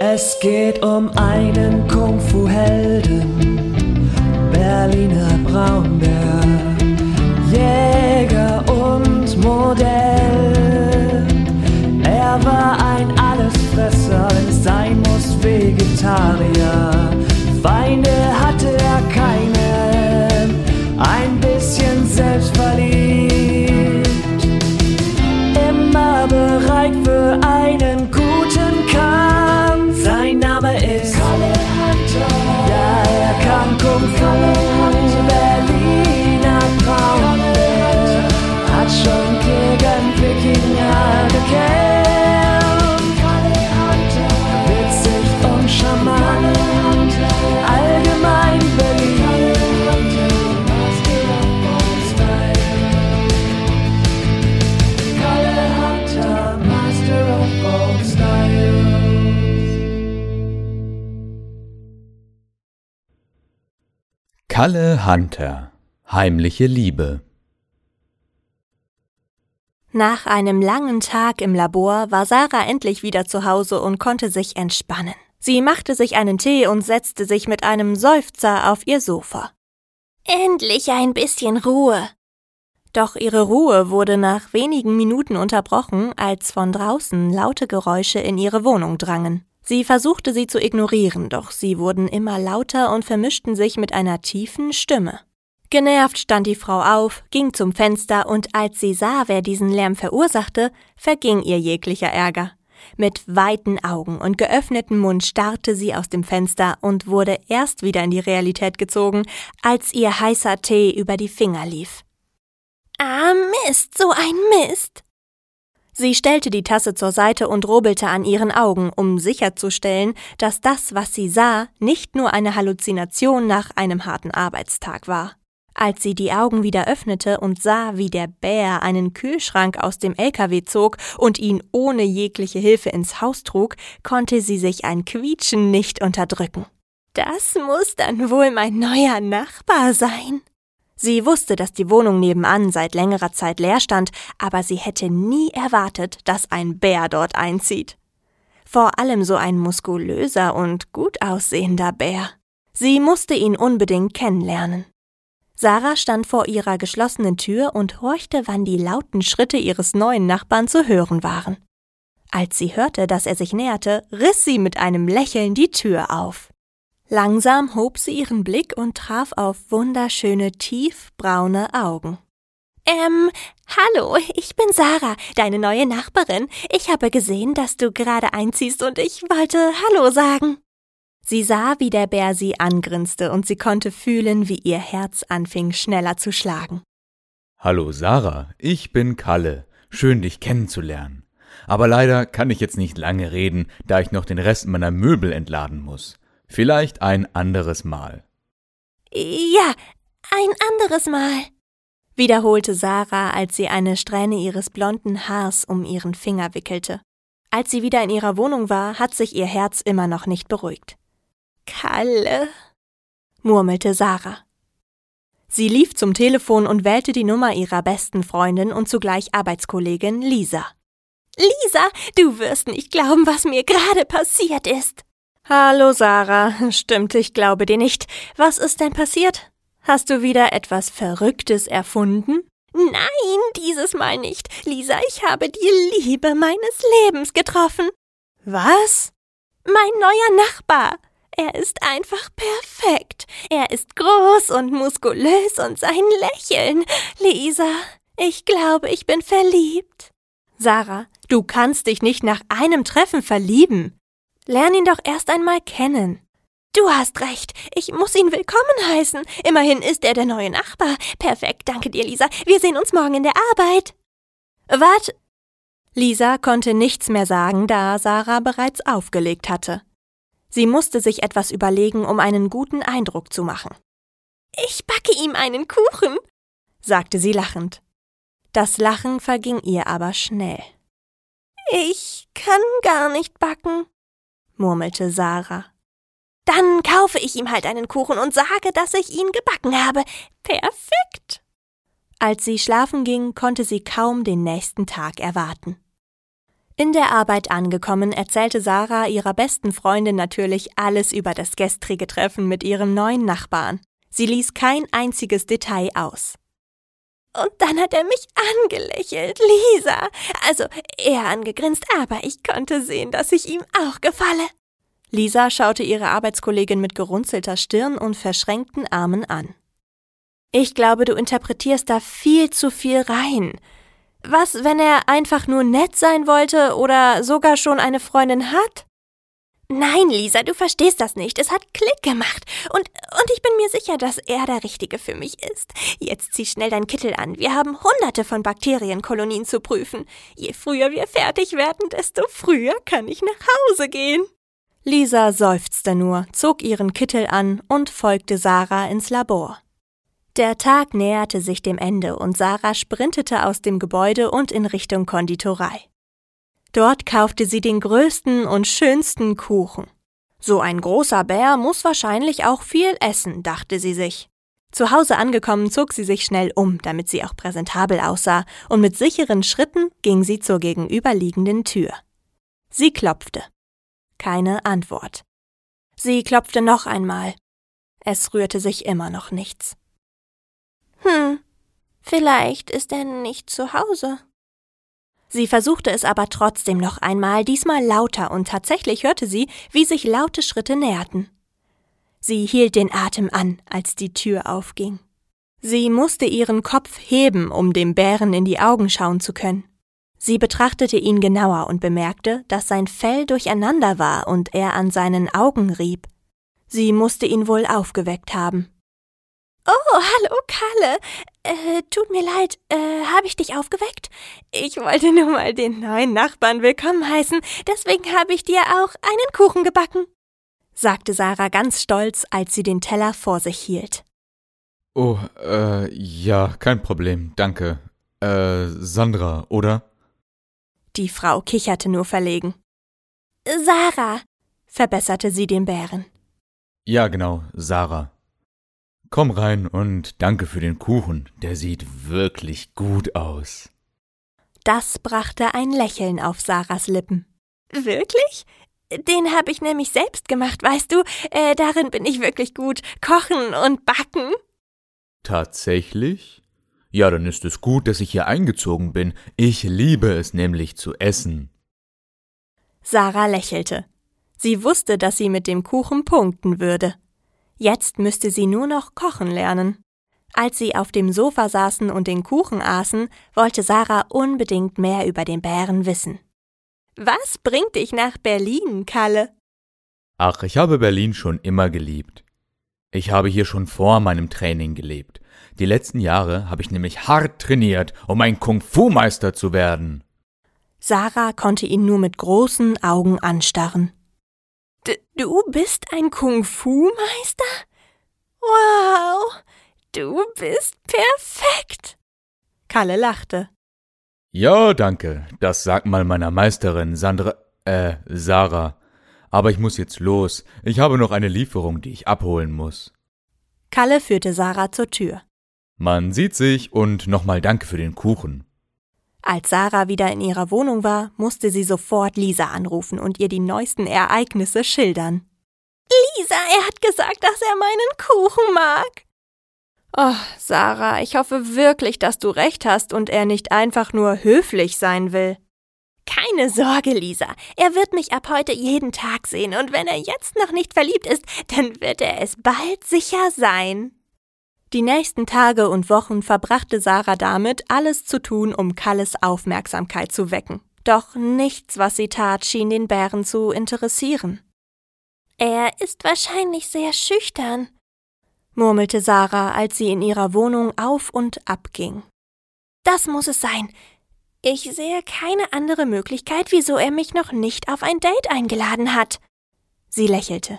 Es geht um einen Kung-Fu-Helden, Berliner Braunbär, Jäger und Modell. Kalle Hunter Heimliche Liebe Nach einem langen Tag im Labor war Sarah endlich wieder zu Hause und konnte sich entspannen. Sie machte sich einen Tee und setzte sich mit einem Seufzer auf ihr Sofa. Endlich ein bisschen Ruhe. Doch ihre Ruhe wurde nach wenigen Minuten unterbrochen, als von draußen laute Geräusche in ihre Wohnung drangen. Sie versuchte sie zu ignorieren, doch sie wurden immer lauter und vermischten sich mit einer tiefen Stimme. Genervt stand die Frau auf, ging zum Fenster und als sie sah, wer diesen Lärm verursachte, verging ihr jeglicher Ärger. Mit weiten Augen und geöffnetem Mund starrte sie aus dem Fenster und wurde erst wieder in die Realität gezogen, als ihr heißer Tee über die Finger lief. Ah, Mist, so ein Mist. Sie stellte die Tasse zur Seite und rubelte an ihren Augen, um sicherzustellen, dass das, was sie sah, nicht nur eine Halluzination nach einem harten Arbeitstag war. Als sie die Augen wieder öffnete und sah, wie der Bär einen Kühlschrank aus dem LKW zog und ihn ohne jegliche Hilfe ins Haus trug, konnte sie sich ein Quietschen nicht unterdrücken. Das muss dann wohl mein neuer Nachbar sein. Sie wusste, dass die Wohnung nebenan seit längerer Zeit leer stand, aber sie hätte nie erwartet, dass ein Bär dort einzieht. Vor allem so ein muskulöser und gut aussehender Bär. Sie musste ihn unbedingt kennenlernen. Sarah stand vor ihrer geschlossenen Tür und horchte, wann die lauten Schritte ihres neuen Nachbarn zu hören waren. Als sie hörte, dass er sich näherte, riss sie mit einem Lächeln die Tür auf. Langsam hob sie ihren Blick und traf auf wunderschöne tiefbraune Augen. Ähm, hallo, ich bin Sarah, deine neue Nachbarin. Ich habe gesehen, dass du gerade einziehst und ich wollte Hallo sagen. Sie sah, wie der Bär sie angrinste und sie konnte fühlen, wie ihr Herz anfing schneller zu schlagen. Hallo Sarah, ich bin Kalle. Schön dich kennenzulernen. Aber leider kann ich jetzt nicht lange reden, da ich noch den Rest meiner Möbel entladen muss. Vielleicht ein anderes Mal. Ja, ein anderes Mal, wiederholte Sarah, als sie eine Strähne ihres blonden Haars um ihren Finger wickelte. Als sie wieder in ihrer Wohnung war, hat sich ihr Herz immer noch nicht beruhigt. Kalle, murmelte Sarah. Sie lief zum Telefon und wählte die Nummer ihrer besten Freundin und zugleich Arbeitskollegin Lisa. Lisa, du wirst nicht glauben, was mir gerade passiert ist. Hallo Sarah, stimmt, ich glaube dir nicht. Was ist denn passiert? Hast du wieder etwas Verrücktes erfunden? Nein, dieses Mal nicht. Lisa, ich habe die Liebe meines Lebens getroffen. Was? Mein neuer Nachbar. Er ist einfach perfekt. Er ist groß und muskulös und sein Lächeln. Lisa, ich glaube, ich bin verliebt. Sarah, du kannst dich nicht nach einem Treffen verlieben. Lern ihn doch erst einmal kennen. Du hast recht. Ich muss ihn willkommen heißen. Immerhin ist er der neue Nachbar. Perfekt, danke dir, Lisa. Wir sehen uns morgen in der Arbeit. Wart. Lisa konnte nichts mehr sagen, da Sarah bereits aufgelegt hatte. Sie musste sich etwas überlegen, um einen guten Eindruck zu machen. Ich backe ihm einen Kuchen, sagte sie lachend. Das Lachen verging ihr aber schnell. Ich kann gar nicht backen, murmelte Sarah. Dann kaufe ich ihm halt einen Kuchen und sage, dass ich ihn gebacken habe. Perfekt. Als sie schlafen ging, konnte sie kaum den nächsten Tag erwarten. In der Arbeit angekommen, erzählte Sarah ihrer besten Freundin natürlich alles über das gestrige Treffen mit ihrem neuen Nachbarn. Sie ließ kein einziges Detail aus. Und dann hat er mich angelächelt, Lisa. Also er angegrinst, aber ich konnte sehen, dass ich ihm auch gefalle. Lisa schaute ihre Arbeitskollegin mit gerunzelter Stirn und verschränkten Armen an. Ich glaube, du interpretierst da viel zu viel rein. Was, wenn er einfach nur nett sein wollte oder sogar schon eine Freundin hat? Nein, Lisa, du verstehst das nicht. Es hat Klick gemacht. Und, und ich bin mir sicher, dass er der Richtige für mich ist. Jetzt zieh schnell dein Kittel an. Wir haben hunderte von Bakterienkolonien zu prüfen. Je früher wir fertig werden, desto früher kann ich nach Hause gehen. Lisa seufzte nur, zog ihren Kittel an und folgte Sarah ins Labor. Der Tag näherte sich dem Ende und Sarah sprintete aus dem Gebäude und in Richtung Konditorei. Dort kaufte sie den größten und schönsten Kuchen. So ein großer Bär muss wahrscheinlich auch viel essen, dachte sie sich. Zu Hause angekommen zog sie sich schnell um, damit sie auch präsentabel aussah, und mit sicheren Schritten ging sie zur gegenüberliegenden Tür. Sie klopfte. Keine Antwort. Sie klopfte noch einmal. Es rührte sich immer noch nichts. Hm, vielleicht ist er nicht zu Hause. Sie versuchte es aber trotzdem noch einmal, diesmal lauter, und tatsächlich hörte sie, wie sich laute Schritte näherten. Sie hielt den Atem an, als die Tür aufging. Sie musste ihren Kopf heben, um dem Bären in die Augen schauen zu können. Sie betrachtete ihn genauer und bemerkte, dass sein Fell durcheinander war und er an seinen Augen rieb. Sie musste ihn wohl aufgeweckt haben. Oh, hallo, Kalle. Äh, tut mir leid, äh, habe ich dich aufgeweckt? Ich wollte nur mal den neuen Nachbarn willkommen heißen, deswegen habe ich dir auch einen Kuchen gebacken, sagte Sarah ganz stolz, als sie den Teller vor sich hielt. Oh, äh, ja, kein Problem, danke. Äh, Sandra, oder? Die Frau kicherte nur verlegen. Sarah, verbesserte sie den Bären. Ja, genau, Sarah. Komm rein und danke für den Kuchen, der sieht wirklich gut aus. Das brachte ein Lächeln auf Sarahs Lippen. Wirklich? Den habe ich nämlich selbst gemacht, weißt du? Äh, darin bin ich wirklich gut. Kochen und backen. Tatsächlich? Ja, dann ist es gut, dass ich hier eingezogen bin. Ich liebe es nämlich zu essen. Sarah lächelte. Sie wusste, dass sie mit dem Kuchen punkten würde. Jetzt müsste sie nur noch kochen lernen. Als sie auf dem Sofa saßen und den Kuchen aßen, wollte Sarah unbedingt mehr über den Bären wissen. Was bringt dich nach Berlin, Kalle? Ach, ich habe Berlin schon immer geliebt. Ich habe hier schon vor meinem Training gelebt. Die letzten Jahre habe ich nämlich hart trainiert, um ein Kung-Fu-Meister zu werden. Sarah konnte ihn nur mit großen Augen anstarren. D du bist ein Kung-Fu-Meister? Wow, du bist perfekt. Kalle lachte. Ja, danke. Das sagt mal meiner Meisterin Sandra, äh, Sarah. Aber ich muss jetzt los. Ich habe noch eine Lieferung, die ich abholen muss. Kalle führte Sarah zur Tür. Man sieht sich und nochmal danke für den Kuchen. Als Sarah wieder in ihrer Wohnung war, musste sie sofort Lisa anrufen und ihr die neuesten Ereignisse schildern. Lisa, er hat gesagt, dass er meinen Kuchen mag. Oh, Sarah, ich hoffe wirklich, dass du recht hast und er nicht einfach nur höflich sein will. Keine Sorge, Lisa. Er wird mich ab heute jeden Tag sehen, und wenn er jetzt noch nicht verliebt ist, dann wird er es bald sicher sein. Die nächsten Tage und Wochen verbrachte Sarah damit, alles zu tun, um Kalles Aufmerksamkeit zu wecken. Doch nichts, was sie tat, schien den Bären zu interessieren. Er ist wahrscheinlich sehr schüchtern, murmelte Sarah, als sie in ihrer Wohnung auf und ab ging. Das muss es sein. Ich sehe keine andere Möglichkeit, wieso er mich noch nicht auf ein Date eingeladen hat. Sie lächelte.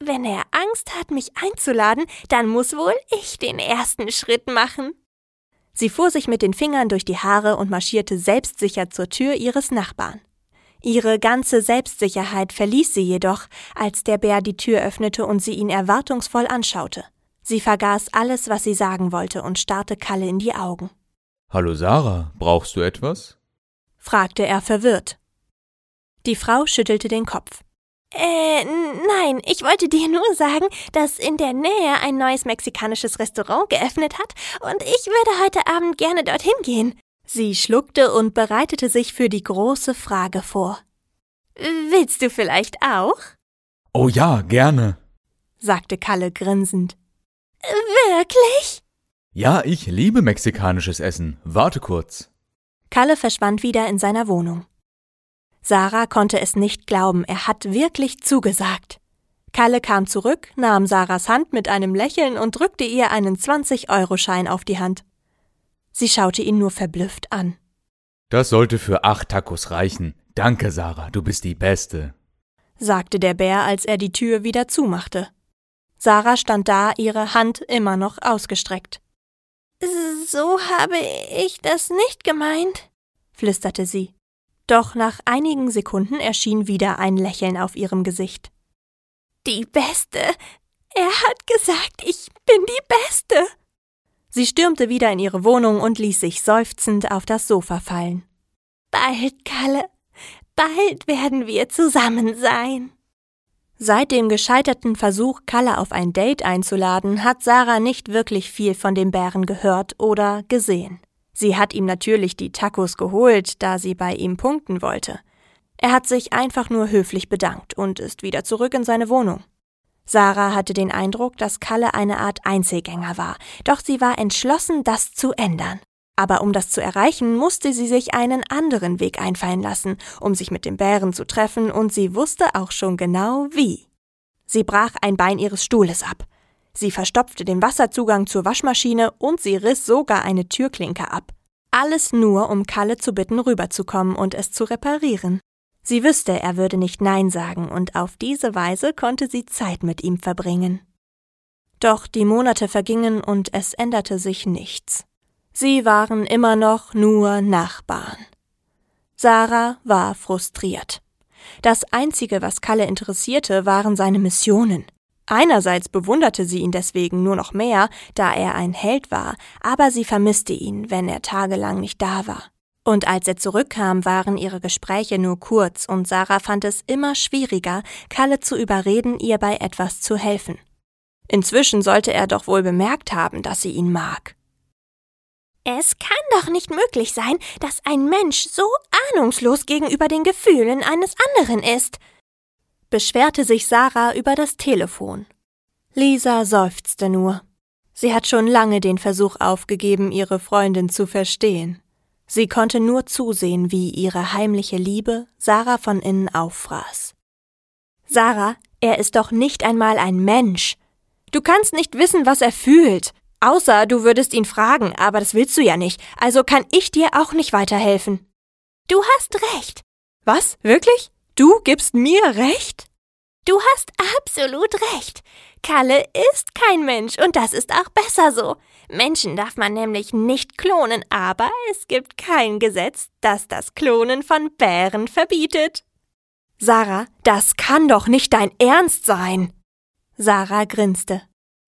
Wenn er Angst hat, mich einzuladen, dann muss wohl ich den ersten Schritt machen. Sie fuhr sich mit den Fingern durch die Haare und marschierte selbstsicher zur Tür ihres Nachbarn. Ihre ganze Selbstsicherheit verließ sie jedoch, als der Bär die Tür öffnete und sie ihn erwartungsvoll anschaute. Sie vergaß alles, was sie sagen wollte und starrte Kalle in die Augen. Hallo Sarah, brauchst du etwas? fragte er verwirrt. Die Frau schüttelte den Kopf. Äh, nein, ich wollte dir nur sagen, dass in der Nähe ein neues mexikanisches Restaurant geöffnet hat und ich würde heute Abend gerne dorthin gehen. Sie schluckte und bereitete sich für die große Frage vor. Willst du vielleicht auch? Oh ja, gerne, sagte Kalle grinsend. Wirklich? Ja, ich liebe mexikanisches Essen. Warte kurz. Kalle verschwand wieder in seiner Wohnung. Sarah konnte es nicht glauben, er hat wirklich zugesagt. Kalle kam zurück, nahm Sarahs Hand mit einem Lächeln und drückte ihr einen 20-Euro-Schein auf die Hand. Sie schaute ihn nur verblüfft an. Das sollte für acht Tacos reichen. Danke, Sarah, du bist die Beste, sagte der Bär, als er die Tür wieder zumachte. Sarah stand da, ihre Hand immer noch ausgestreckt. So habe ich das nicht gemeint, flüsterte sie. Doch nach einigen Sekunden erschien wieder ein Lächeln auf ihrem Gesicht. Die Beste. Er hat gesagt, ich bin die Beste. Sie stürmte wieder in ihre Wohnung und ließ sich seufzend auf das Sofa fallen. Bald, Kalle, bald werden wir zusammen sein. Seit dem gescheiterten Versuch, Kalle auf ein Date einzuladen, hat Sarah nicht wirklich viel von dem Bären gehört oder gesehen. Sie hat ihm natürlich die Tacos geholt, da sie bei ihm punkten wollte. Er hat sich einfach nur höflich bedankt und ist wieder zurück in seine Wohnung. Sarah hatte den Eindruck, dass Kalle eine Art Einzelgänger war, doch sie war entschlossen, das zu ändern. Aber um das zu erreichen, musste sie sich einen anderen Weg einfallen lassen, um sich mit dem Bären zu treffen, und sie wusste auch schon genau wie. Sie brach ein Bein ihres Stuhles ab. Sie verstopfte den Wasserzugang zur Waschmaschine und sie riss sogar eine Türklinke ab. Alles nur, um Kalle zu bitten, rüberzukommen und es zu reparieren. Sie wüsste, er würde nicht Nein sagen, und auf diese Weise konnte sie Zeit mit ihm verbringen. Doch die Monate vergingen und es änderte sich nichts. Sie waren immer noch nur Nachbarn. Sarah war frustriert. Das Einzige, was Kalle interessierte, waren seine Missionen. Einerseits bewunderte sie ihn deswegen nur noch mehr, da er ein Held war, aber sie vermisste ihn, wenn er tagelang nicht da war. Und als er zurückkam, waren ihre Gespräche nur kurz, und Sarah fand es immer schwieriger, Kalle zu überreden, ihr bei etwas zu helfen. Inzwischen sollte er doch wohl bemerkt haben, dass sie ihn mag. Es kann doch nicht möglich sein, dass ein Mensch so ahnungslos gegenüber den Gefühlen eines anderen ist, beschwerte sich Sarah über das Telefon. Lisa seufzte nur. Sie hat schon lange den Versuch aufgegeben, ihre Freundin zu verstehen. Sie konnte nur zusehen, wie ihre heimliche Liebe Sarah von innen auffraß. Sarah, er ist doch nicht einmal ein Mensch. Du kannst nicht wissen, was er fühlt. Außer du würdest ihn fragen, aber das willst du ja nicht, also kann ich dir auch nicht weiterhelfen. Du hast recht. Was? Wirklich? Du gibst mir recht? Du hast absolut recht. Kalle ist kein Mensch und das ist auch besser so. Menschen darf man nämlich nicht klonen, aber es gibt kein Gesetz, das das Klonen von Bären verbietet. Sarah, das kann doch nicht dein Ernst sein. Sarah grinste.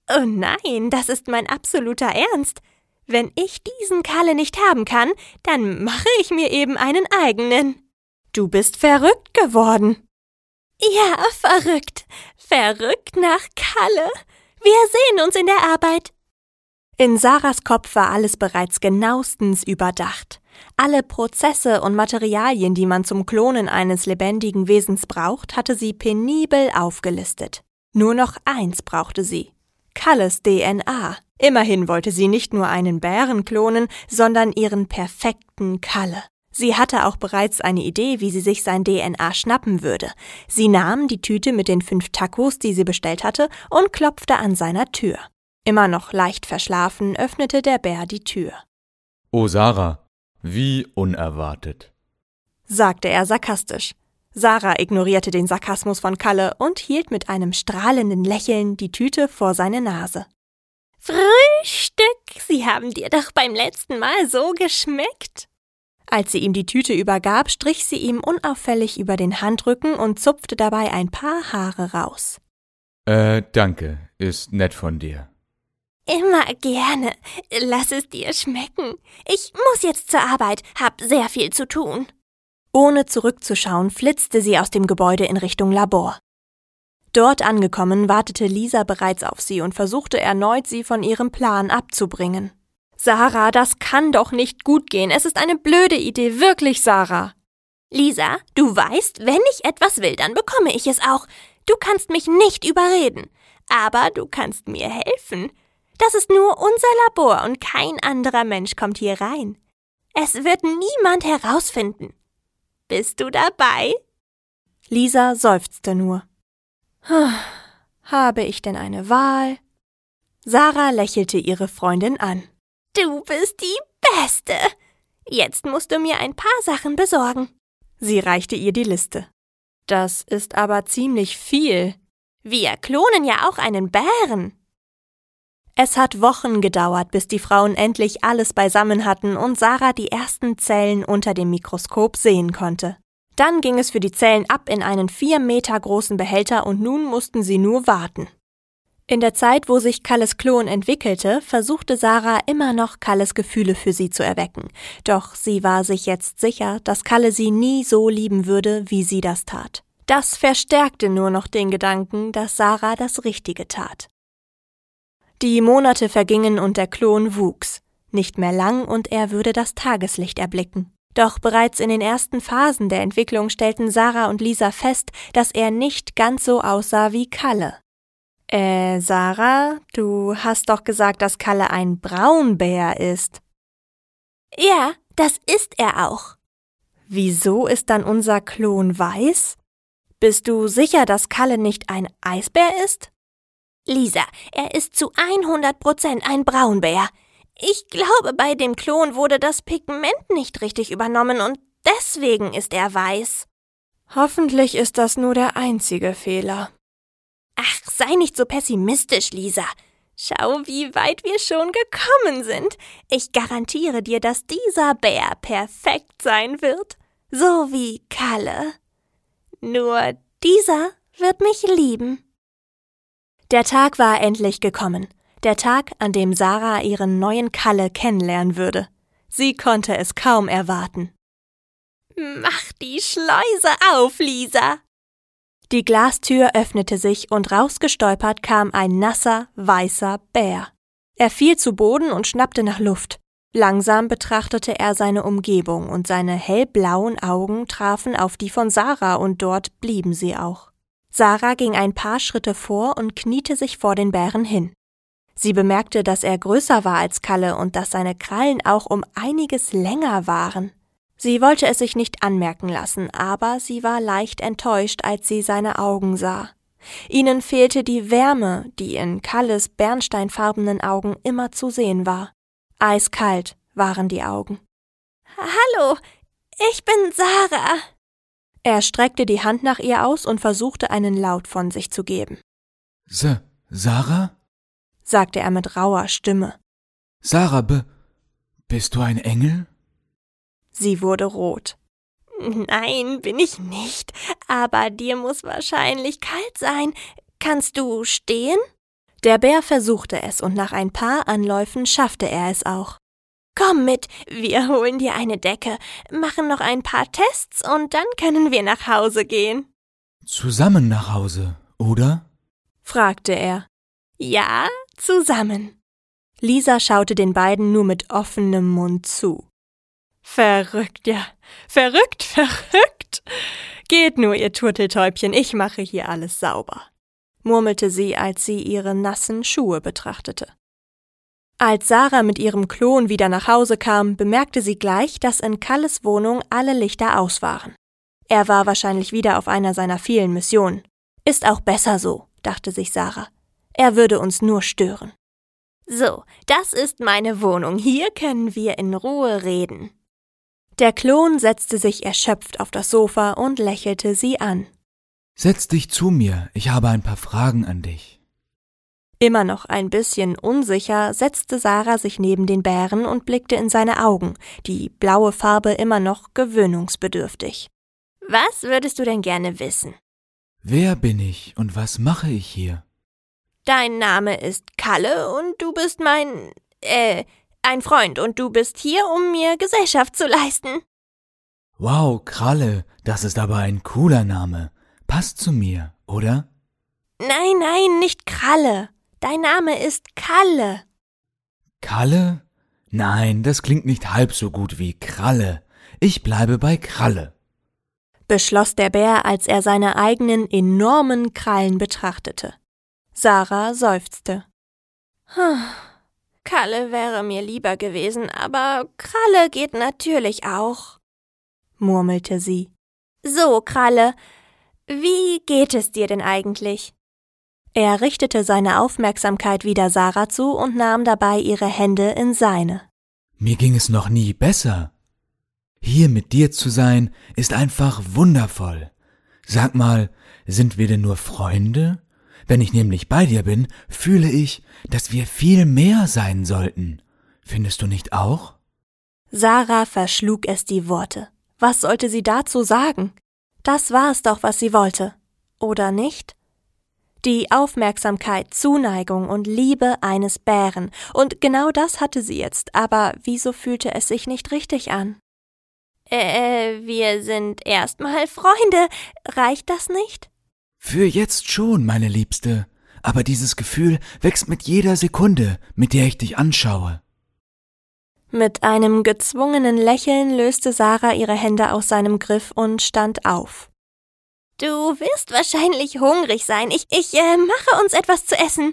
Oh nein, das ist mein absoluter Ernst. Wenn ich diesen Kalle nicht haben kann, dann mache ich mir eben einen eigenen. Du bist verrückt geworden. Ja, verrückt. Verrückt nach Kalle. Wir sehen uns in der Arbeit. In Sarahs Kopf war alles bereits genauestens überdacht. Alle Prozesse und Materialien, die man zum Klonen eines lebendigen Wesens braucht, hatte sie penibel aufgelistet. Nur noch eins brauchte sie. Kalles DNA. Immerhin wollte sie nicht nur einen Bären klonen, sondern ihren perfekten Kalle. Sie hatte auch bereits eine Idee, wie sie sich sein DNA schnappen würde. Sie nahm die Tüte mit den fünf Tacos, die sie bestellt hatte, und klopfte an seiner Tür. Immer noch leicht verschlafen, öffnete der Bär die Tür. Oh Sarah, wie unerwartet, sagte er sarkastisch. Sarah ignorierte den Sarkasmus von Kalle und hielt mit einem strahlenden Lächeln die Tüte vor seine Nase. Frühstück, Sie haben dir doch beim letzten Mal so geschmeckt. Als sie ihm die Tüte übergab, strich sie ihm unauffällig über den Handrücken und zupfte dabei ein paar Haare raus. Äh, danke, ist nett von dir. Immer gerne. Lass es dir schmecken. Ich muss jetzt zur Arbeit, hab sehr viel zu tun. Ohne zurückzuschauen, flitzte sie aus dem Gebäude in Richtung Labor. Dort angekommen, wartete Lisa bereits auf sie und versuchte erneut, sie von ihrem Plan abzubringen. Sarah, das kann doch nicht gut gehen. Es ist eine blöde Idee, wirklich, Sarah. Lisa, du weißt, wenn ich etwas will, dann bekomme ich es auch. Du kannst mich nicht überreden. Aber du kannst mir helfen. Das ist nur unser Labor und kein anderer Mensch kommt hier rein. Es wird niemand herausfinden. Bist du dabei? Lisa seufzte nur. Habe ich denn eine Wahl? Sarah lächelte ihre Freundin an. Du bist die Beste. Jetzt musst du mir ein paar Sachen besorgen. Sie reichte ihr die Liste. Das ist aber ziemlich viel. Wir klonen ja auch einen Bären. Es hat Wochen gedauert, bis die Frauen endlich alles beisammen hatten und Sarah die ersten Zellen unter dem Mikroskop sehen konnte. Dann ging es für die Zellen ab in einen vier Meter großen Behälter und nun mussten sie nur warten. In der Zeit, wo sich Kalles Klon entwickelte, versuchte Sarah immer noch Kalles Gefühle für sie zu erwecken. Doch sie war sich jetzt sicher, dass Kalle sie nie so lieben würde, wie sie das tat. Das verstärkte nur noch den Gedanken, dass Sarah das Richtige tat. Die Monate vergingen und der Klon wuchs. Nicht mehr lang und er würde das Tageslicht erblicken. Doch bereits in den ersten Phasen der Entwicklung stellten Sarah und Lisa fest, dass er nicht ganz so aussah wie Kalle. Äh, Sarah, du hast doch gesagt, dass Kalle ein Braunbär ist. Ja, das ist er auch. Wieso ist dann unser Klon weiß? Bist du sicher, dass Kalle nicht ein Eisbär ist? Lisa, er ist zu 100 Prozent ein Braunbär. Ich glaube, bei dem Klon wurde das Pigment nicht richtig übernommen und deswegen ist er weiß. Hoffentlich ist das nur der einzige Fehler. Ach, sei nicht so pessimistisch, Lisa. Schau, wie weit wir schon gekommen sind. Ich garantiere dir, dass dieser Bär perfekt sein wird, so wie Kalle. Nur dieser wird mich lieben. Der Tag war endlich gekommen. Der Tag, an dem Sarah ihren neuen Kalle kennenlernen würde. Sie konnte es kaum erwarten. Mach die Schleuse auf, Lisa, die Glastür öffnete sich und rausgestolpert kam ein nasser, weißer Bär. Er fiel zu Boden und schnappte nach Luft. Langsam betrachtete er seine Umgebung und seine hellblauen Augen trafen auf die von Sarah und dort blieben sie auch. Sarah ging ein paar Schritte vor und kniete sich vor den Bären hin. Sie bemerkte, dass er größer war als Kalle und dass seine Krallen auch um einiges länger waren. Sie wollte es sich nicht anmerken lassen, aber sie war leicht enttäuscht, als sie seine Augen sah. Ihnen fehlte die Wärme, die in Kalles bernsteinfarbenen Augen immer zu sehen war. Eiskalt waren die Augen. Hallo, ich bin Sarah. Er streckte die Hand nach ihr aus und versuchte einen Laut von sich zu geben. S Sarah? sagte er mit rauer Stimme. Sarah, b bist du ein Engel? Sie wurde rot. Nein, bin ich nicht, aber dir muss wahrscheinlich kalt sein. Kannst du stehen? Der Bär versuchte es und nach ein paar Anläufen schaffte er es auch. Komm mit, wir holen dir eine Decke, machen noch ein paar Tests und dann können wir nach Hause gehen. Zusammen nach Hause, oder? fragte er. Ja, zusammen. Lisa schaute den beiden nur mit offenem Mund zu. Verrückt, ja. Verrückt, verrückt. Geht nur, ihr Turteltäubchen, ich mache hier alles sauber, murmelte sie, als sie ihre nassen Schuhe betrachtete. Als Sarah mit ihrem Klon wieder nach Hause kam, bemerkte sie gleich, dass in Kalles Wohnung alle Lichter aus waren. Er war wahrscheinlich wieder auf einer seiner vielen Missionen. Ist auch besser so, dachte sich Sarah. Er würde uns nur stören. So, das ist meine Wohnung. Hier können wir in Ruhe reden. Der Klon setzte sich erschöpft auf das Sofa und lächelte sie an. Setz dich zu mir, ich habe ein paar Fragen an dich. Immer noch ein bisschen unsicher setzte Sarah sich neben den Bären und blickte in seine Augen, die blaue Farbe immer noch gewöhnungsbedürftig. Was würdest du denn gerne wissen? Wer bin ich und was mache ich hier? Dein Name ist Kalle und du bist mein, äh, ein Freund und du bist hier, um mir Gesellschaft zu leisten. Wow, Kralle, das ist aber ein cooler Name. Passt zu mir, oder? Nein, nein, nicht Kralle. Dein Name ist Kalle. Kalle? Nein, das klingt nicht halb so gut wie Kralle. Ich bleibe bei Kralle. Beschloss der Bär, als er seine eigenen enormen Krallen betrachtete. Sarah seufzte. Kalle wäre mir lieber gewesen, aber Kralle geht natürlich auch, murmelte sie. So, Kralle, wie geht es dir denn eigentlich? Er richtete seine Aufmerksamkeit wieder Sarah zu und nahm dabei ihre Hände in seine. Mir ging es noch nie besser. Hier mit dir zu sein, ist einfach wundervoll. Sag mal, sind wir denn nur Freunde? Wenn ich nämlich bei dir bin, fühle ich, dass wir viel mehr sein sollten. Findest du nicht auch? Sarah verschlug es die Worte. Was sollte sie dazu sagen? Das war es doch, was sie wollte. Oder nicht? die Aufmerksamkeit, Zuneigung und Liebe eines Bären, und genau das hatte sie jetzt, aber wieso fühlte es sich nicht richtig an? Äh, wir sind erstmal Freunde, reicht das nicht? Für jetzt schon, meine Liebste, aber dieses Gefühl wächst mit jeder Sekunde, mit der ich dich anschaue. Mit einem gezwungenen Lächeln löste Sarah ihre Hände aus seinem Griff und stand auf. Du wirst wahrscheinlich hungrig sein. Ich, ich äh, mache uns etwas zu essen.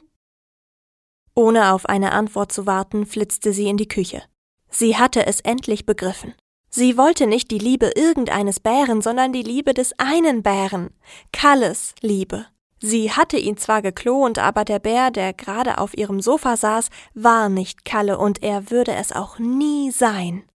Ohne auf eine Antwort zu warten, flitzte sie in die Küche. Sie hatte es endlich begriffen. Sie wollte nicht die Liebe irgendeines Bären, sondern die Liebe des einen Bären. Kalles Liebe. Sie hatte ihn zwar geklont, aber der Bär, der gerade auf ihrem Sofa saß, war nicht Kalle und er würde es auch nie sein.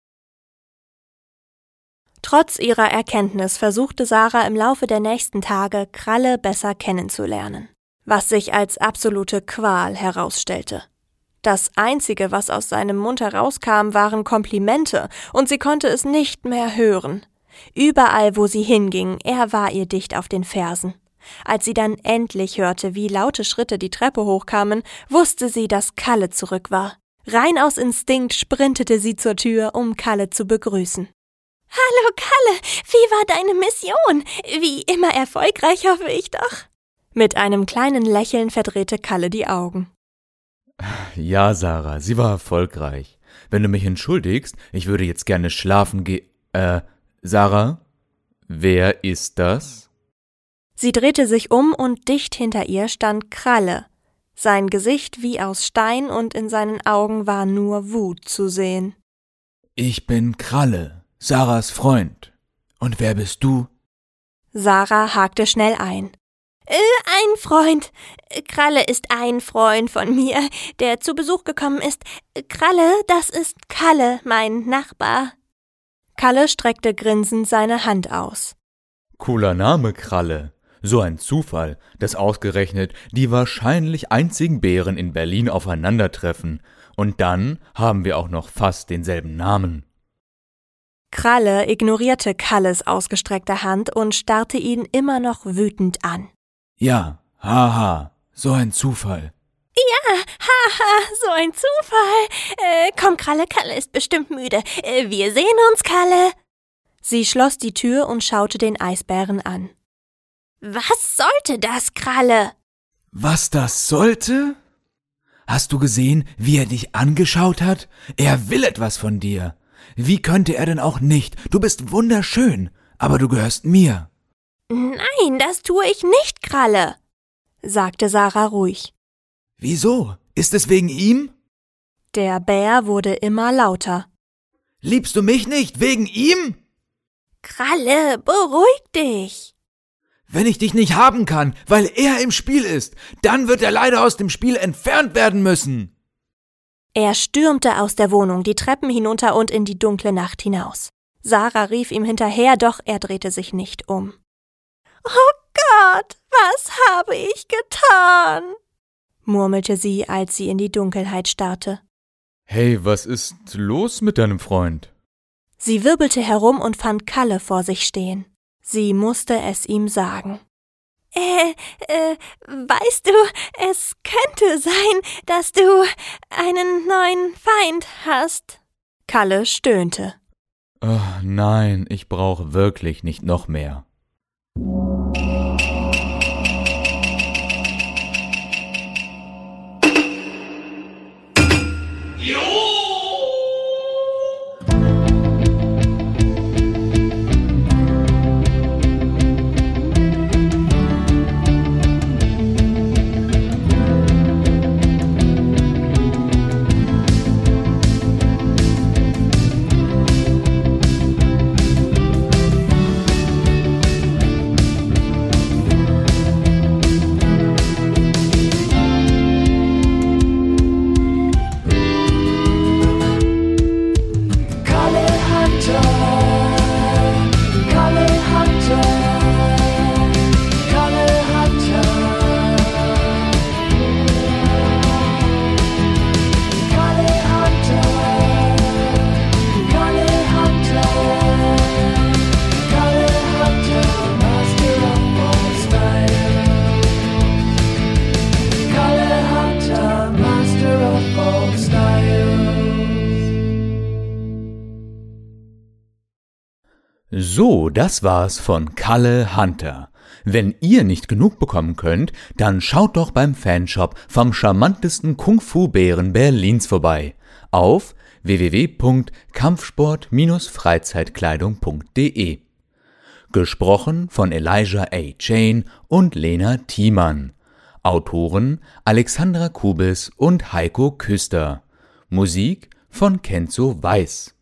Trotz ihrer Erkenntnis versuchte Sarah im Laufe der nächsten Tage, Kralle besser kennenzulernen, was sich als absolute Qual herausstellte. Das Einzige, was aus seinem Mund herauskam, waren Komplimente, und sie konnte es nicht mehr hören. Überall, wo sie hinging, er war ihr dicht auf den Fersen. Als sie dann endlich hörte, wie laute Schritte die Treppe hochkamen, wusste sie, dass Kalle zurück war. Rein aus Instinkt sprintete sie zur Tür, um Kalle zu begrüßen. Hallo Kalle, wie war deine Mission? Wie immer erfolgreich, hoffe ich doch. Mit einem kleinen Lächeln verdrehte Kalle die Augen. Ja, Sarah, sie war erfolgreich. Wenn du mich entschuldigst, ich würde jetzt gerne schlafen gehen. Äh, Sarah? Wer ist das? Sie drehte sich um und dicht hinter ihr stand Kralle. Sein Gesicht wie aus Stein und in seinen Augen war nur Wut zu sehen. Ich bin Kralle, Sarahs Freund. Und wer bist du? Sarah hakte schnell ein. Äh, ein Freund. Kralle ist ein Freund von mir, der zu Besuch gekommen ist. Kralle, das ist Kalle, mein Nachbar. Kalle streckte grinsend seine Hand aus. Cooler Name, Kralle. So ein Zufall, dass ausgerechnet die wahrscheinlich einzigen Bären in Berlin aufeinandertreffen. Und dann haben wir auch noch fast denselben Namen. Kralle ignorierte Kalles ausgestreckte Hand und starrte ihn immer noch wütend an. Ja, haha, so ein Zufall. Ja, haha, so ein Zufall. Äh, komm, Kralle, Kalle ist bestimmt müde. Äh, wir sehen uns, Kalle. Sie schloss die Tür und schaute den Eisbären an. Was sollte das, Kralle? Was das sollte? Hast du gesehen, wie er dich angeschaut hat? Er will etwas von dir. Wie könnte er denn auch nicht? Du bist wunderschön, aber du gehörst mir. Nein, das tue ich nicht, Kralle, sagte Sarah ruhig. Wieso? Ist es wegen ihm? Der Bär wurde immer lauter. Liebst du mich nicht wegen ihm? Kralle, beruhig dich. Wenn ich dich nicht haben kann, weil er im Spiel ist, dann wird er leider aus dem Spiel entfernt werden müssen. Er stürmte aus der Wohnung, die Treppen hinunter und in die dunkle Nacht hinaus. Sarah rief ihm hinterher, doch er drehte sich nicht um. Oh Gott, was habe ich getan? murmelte sie, als sie in die Dunkelheit starrte. Hey, was ist los mit deinem Freund? Sie wirbelte herum und fand Kalle vor sich stehen. Sie musste es ihm sagen. Äh, äh, weißt du, es könnte sein, dass du einen neuen Feind hast. Kalle stöhnte. Oh, nein, ich brauche wirklich nicht noch mehr. Kalle So, das war's von Kalle Hunter. Wenn ihr nicht genug bekommen könnt, dann schaut doch beim Fanshop vom charmantesten Kung-Fu-Bären Berlins vorbei auf www.kampfsport-freizeitkleidung.de. Gesprochen von Elijah A. Chain und Lena Thiemann. Autoren Alexandra Kubis und Heiko Küster. Musik von Kenzo Weiß.